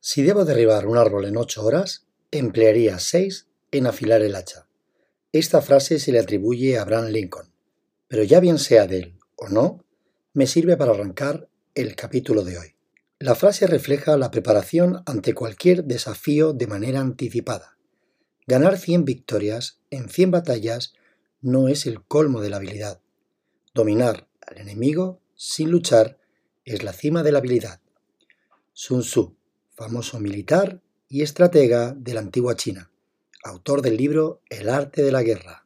Si debo derribar un árbol en ocho horas, emplearía seis en afilar el hacha. Esta frase se le atribuye a Abraham Lincoln, pero ya bien sea de él o no, me sirve para arrancar el capítulo de hoy. La frase refleja la preparación ante cualquier desafío de manera anticipada. Ganar 100 victorias en 100 batallas no es el colmo de la habilidad. Dominar al enemigo sin luchar es la cima de la habilidad. Sun Tzu, famoso militar y estratega de la antigua China, autor del libro El arte de la guerra.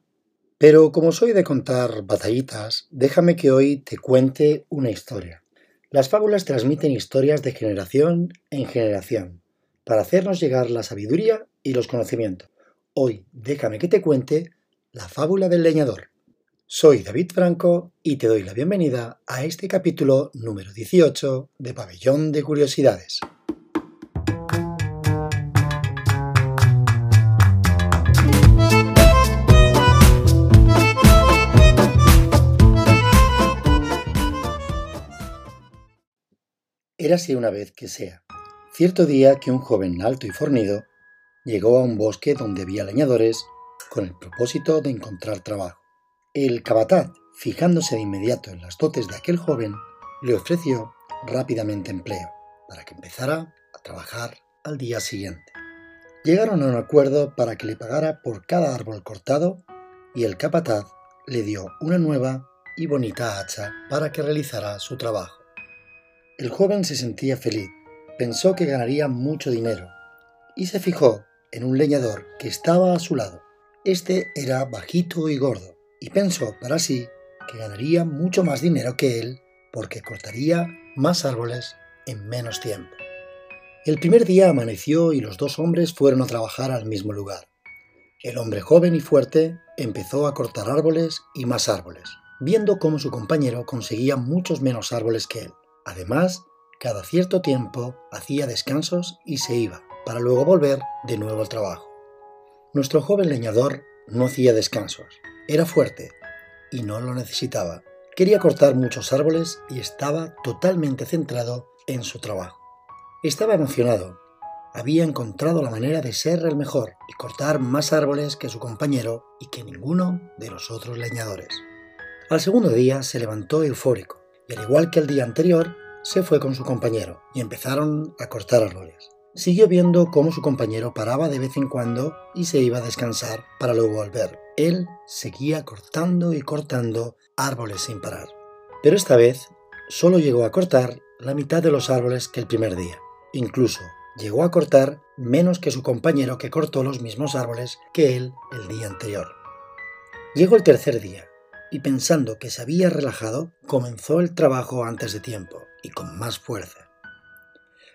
Pero como soy de contar batallitas, déjame que hoy te cuente una historia. Las fábulas transmiten historias de generación en generación, para hacernos llegar la sabiduría y los conocimientos. Hoy déjame que te cuente la fábula del leñador. Soy David Franco y te doy la bienvenida a este capítulo número 18 de Pabellón de Curiosidades. Érase una vez que sea. Cierto día que un joven alto y fornido llegó a un bosque donde había leñadores con el propósito de encontrar trabajo. El cabataz, fijándose de inmediato en las dotes de aquel joven, le ofreció rápidamente empleo para que empezara a trabajar al día siguiente. Llegaron a un acuerdo para que le pagara por cada árbol cortado y el capataz le dio una nueva y bonita hacha para que realizara su trabajo. El joven se sentía feliz, pensó que ganaría mucho dinero y se fijó en un leñador que estaba a su lado. Este era bajito y gordo y pensó para sí que ganaría mucho más dinero que él porque cortaría más árboles en menos tiempo. El primer día amaneció y los dos hombres fueron a trabajar al mismo lugar. El hombre joven y fuerte empezó a cortar árboles y más árboles, viendo cómo su compañero conseguía muchos menos árboles que él. Además, cada cierto tiempo hacía descansos y se iba, para luego volver de nuevo al trabajo. Nuestro joven leñador no hacía descansos, era fuerte y no lo necesitaba. Quería cortar muchos árboles y estaba totalmente centrado en su trabajo. Estaba emocionado. Había encontrado la manera de ser el mejor y cortar más árboles que su compañero y que ninguno de los otros leñadores. Al segundo día se levantó eufórico y al igual que el día anterior, se fue con su compañero y empezaron a cortar árboles. Siguió viendo cómo su compañero paraba de vez en cuando y se iba a descansar para luego volver. Él seguía cortando y cortando árboles sin parar. Pero esta vez solo llegó a cortar la mitad de los árboles que el primer día. Incluso llegó a cortar menos que su compañero que cortó los mismos árboles que él el día anterior. Llegó el tercer día y pensando que se había relajado, comenzó el trabajo antes de tiempo y con más fuerza.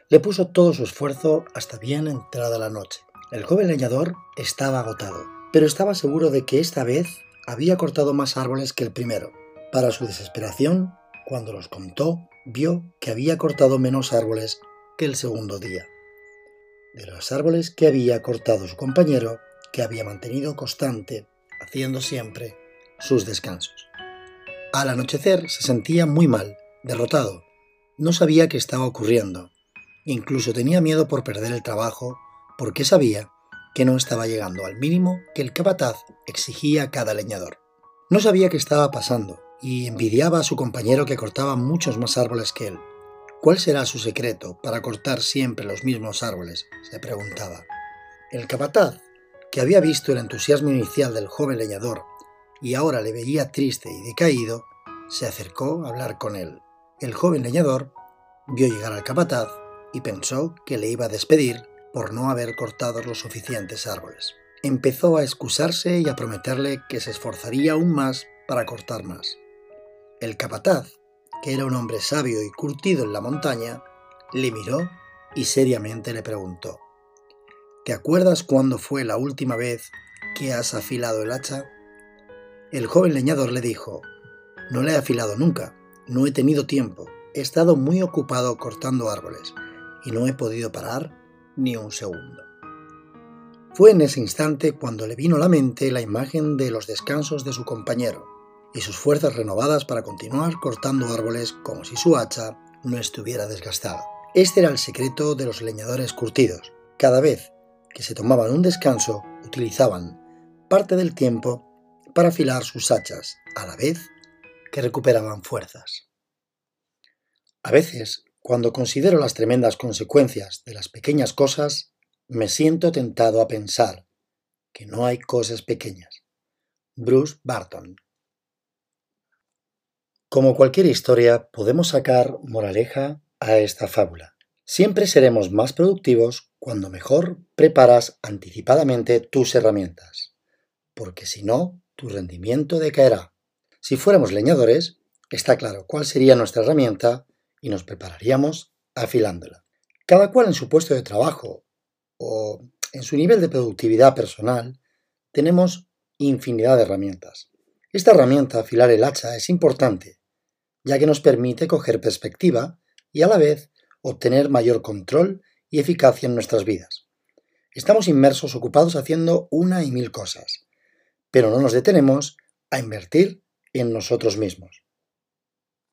Le puso todo su esfuerzo hasta bien entrada la noche. El joven leñador estaba agotado, pero estaba seguro de que esta vez había cortado más árboles que el primero. Para su desesperación, cuando los contó, vio que había cortado menos árboles que el segundo día. De los árboles que había cortado su compañero, que había mantenido constante, haciendo siempre sus descansos. Al anochecer se sentía muy mal, derrotado. No sabía qué estaba ocurriendo. Incluso tenía miedo por perder el trabajo porque sabía que no estaba llegando al mínimo que el capataz exigía a cada leñador. No sabía qué estaba pasando y envidiaba a su compañero que cortaba muchos más árboles que él. ¿Cuál será su secreto para cortar siempre los mismos árboles? se preguntaba. El capataz, que había visto el entusiasmo inicial del joven leñador y ahora le veía triste y decaído, se acercó a hablar con él. El joven leñador vio llegar al capataz y pensó que le iba a despedir por no haber cortado los suficientes árboles. Empezó a excusarse y a prometerle que se esforzaría aún más para cortar más. El capataz, que era un hombre sabio y curtido en la montaña, le miró y seriamente le preguntó, ¿Te acuerdas cuándo fue la última vez que has afilado el hacha? El joven leñador le dijo, No le he afilado nunca, no he tenido tiempo, he estado muy ocupado cortando árboles y no he podido parar ni un segundo. Fue en ese instante cuando le vino a la mente la imagen de los descansos de su compañero y sus fuerzas renovadas para continuar cortando árboles como si su hacha no estuviera desgastada. Este era el secreto de los leñadores curtidos. Cada vez que se tomaban un descanso, utilizaban parte del tiempo para afilar sus hachas, a la vez que recuperaban fuerzas. A veces, cuando considero las tremendas consecuencias de las pequeñas cosas, me siento tentado a pensar que no hay cosas pequeñas. Bruce Barton Como cualquier historia, podemos sacar moraleja a esta fábula. Siempre seremos más productivos cuando mejor preparas anticipadamente tus herramientas, porque si no, tu rendimiento decaerá. Si fuéramos leñadores, está claro cuál sería nuestra herramienta y nos prepararíamos afilándola. Cada cual en su puesto de trabajo o en su nivel de productividad personal, tenemos infinidad de herramientas. Esta herramienta, afilar el hacha, es importante, ya que nos permite coger perspectiva y a la vez obtener mayor control y eficacia en nuestras vidas. Estamos inmersos ocupados haciendo una y mil cosas, pero no nos detenemos a invertir en nosotros mismos.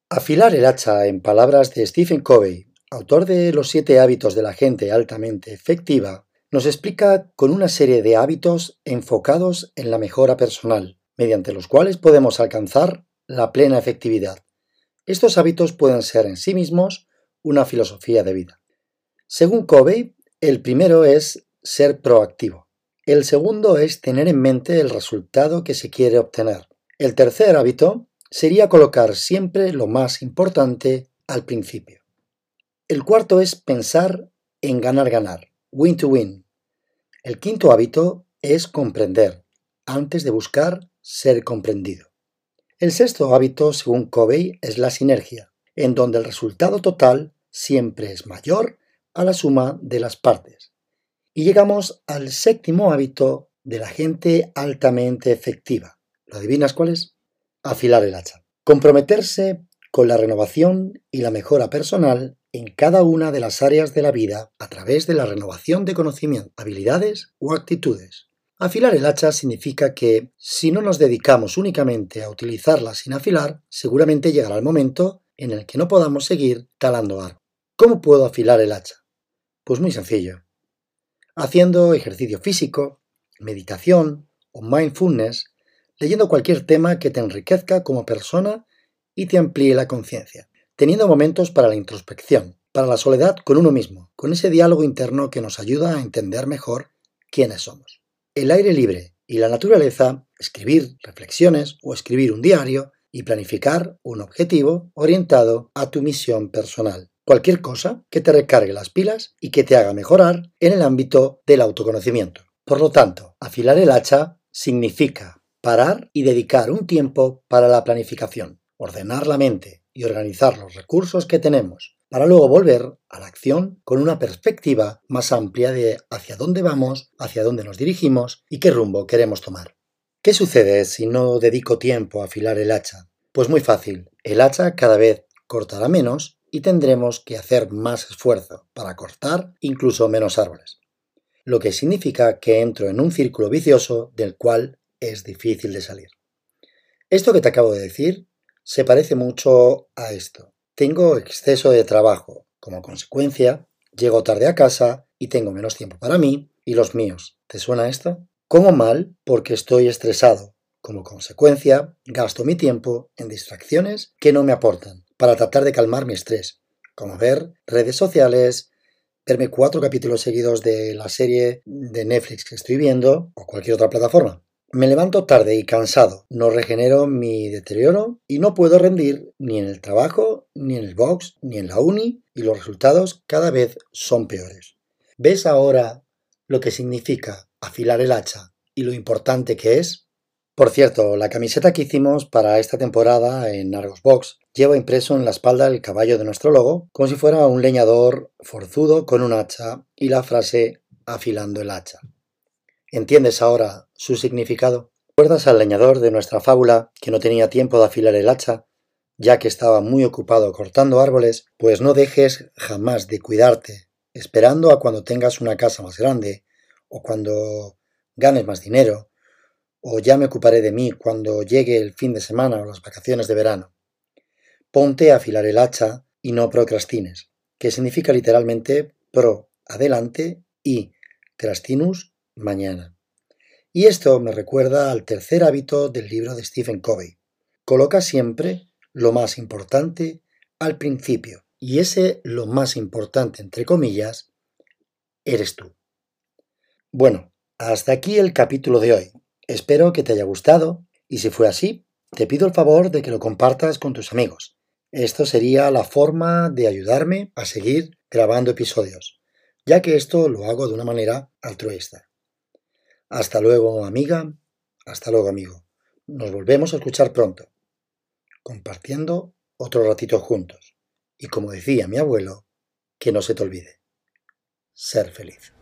Afilar el hacha, en palabras de Stephen Covey, autor de Los siete hábitos de la gente altamente efectiva, nos explica con una serie de hábitos enfocados en la mejora personal, mediante los cuales podemos alcanzar la plena efectividad. Estos hábitos pueden ser en sí mismos una filosofía de vida. Según Covey, el primero es ser proactivo. El segundo es tener en mente el resultado que se quiere obtener. El tercer hábito sería colocar siempre lo más importante al principio. El cuarto es pensar en ganar-ganar, win to win. El quinto hábito es comprender, antes de buscar ser comprendido. El sexto hábito, según Covey, es la sinergia, en donde el resultado total siempre es mayor a la suma de las partes. Y llegamos al séptimo hábito de la gente altamente efectiva. ¿Lo adivinas cuál es? Afilar el hacha. Comprometerse con la renovación y la mejora personal en cada una de las áreas de la vida a través de la renovación de conocimiento, habilidades o actitudes. Afilar el hacha significa que si no nos dedicamos únicamente a utilizarla sin afilar, seguramente llegará el momento en el que no podamos seguir talando árboles. ¿Cómo puedo afilar el hacha? Pues muy sencillo. Haciendo ejercicio físico, meditación o mindfulness, leyendo cualquier tema que te enriquezca como persona y te amplíe la conciencia, teniendo momentos para la introspección, para la soledad con uno mismo, con ese diálogo interno que nos ayuda a entender mejor quiénes somos. El aire libre y la naturaleza, escribir reflexiones o escribir un diario y planificar un objetivo orientado a tu misión personal cualquier cosa que te recargue las pilas y que te haga mejorar en el ámbito del autoconocimiento. Por lo tanto, afilar el hacha significa parar y dedicar un tiempo para la planificación, ordenar la mente y organizar los recursos que tenemos, para luego volver a la acción con una perspectiva más amplia de hacia dónde vamos, hacia dónde nos dirigimos y qué rumbo queremos tomar. ¿Qué sucede si no dedico tiempo a afilar el hacha? Pues muy fácil, el hacha cada vez cortará menos y tendremos que hacer más esfuerzo para cortar incluso menos árboles, lo que significa que entro en un círculo vicioso del cual es difícil de salir. Esto que te acabo de decir se parece mucho a esto. Tengo exceso de trabajo, como consecuencia, llego tarde a casa y tengo menos tiempo para mí y los míos. ¿Te suena esto? Como mal porque estoy estresado. Como consecuencia, gasto mi tiempo en distracciones que no me aportan para tratar de calmar mi estrés, como ver redes sociales, verme cuatro capítulos seguidos de la serie de Netflix que estoy viendo o cualquier otra plataforma. Me levanto tarde y cansado, no regenero mi deterioro y no puedo rendir ni en el trabajo, ni en el box, ni en la uni y los resultados cada vez son peores. ¿Ves ahora lo que significa afilar el hacha y lo importante que es? Por cierto, la camiseta que hicimos para esta temporada en Argos Box lleva impreso en la espalda el caballo de nuestro logo, como si fuera un leñador forzudo con un hacha y la frase afilando el hacha. ¿Entiendes ahora su significado? ¿Recuerdas al leñador de nuestra fábula que no tenía tiempo de afilar el hacha, ya que estaba muy ocupado cortando árboles? Pues no dejes jamás de cuidarte, esperando a cuando tengas una casa más grande o cuando ganes más dinero o ya me ocuparé de mí cuando llegue el fin de semana o las vacaciones de verano. Ponte a afilar el hacha y no procrastines. que significa literalmente pro, adelante y crastinus, mañana. Y esto me recuerda al tercer hábito del libro de Stephen Covey. Coloca siempre lo más importante al principio. Y ese lo más importante, entre comillas, eres tú. Bueno, hasta aquí el capítulo de hoy. Espero que te haya gustado y si fue así, te pido el favor de que lo compartas con tus amigos. Esto sería la forma de ayudarme a seguir grabando episodios, ya que esto lo hago de una manera altruista. Hasta luego, amiga. Hasta luego, amigo. Nos volvemos a escuchar pronto, compartiendo otro ratito juntos. Y como decía mi abuelo, que no se te olvide, ser feliz.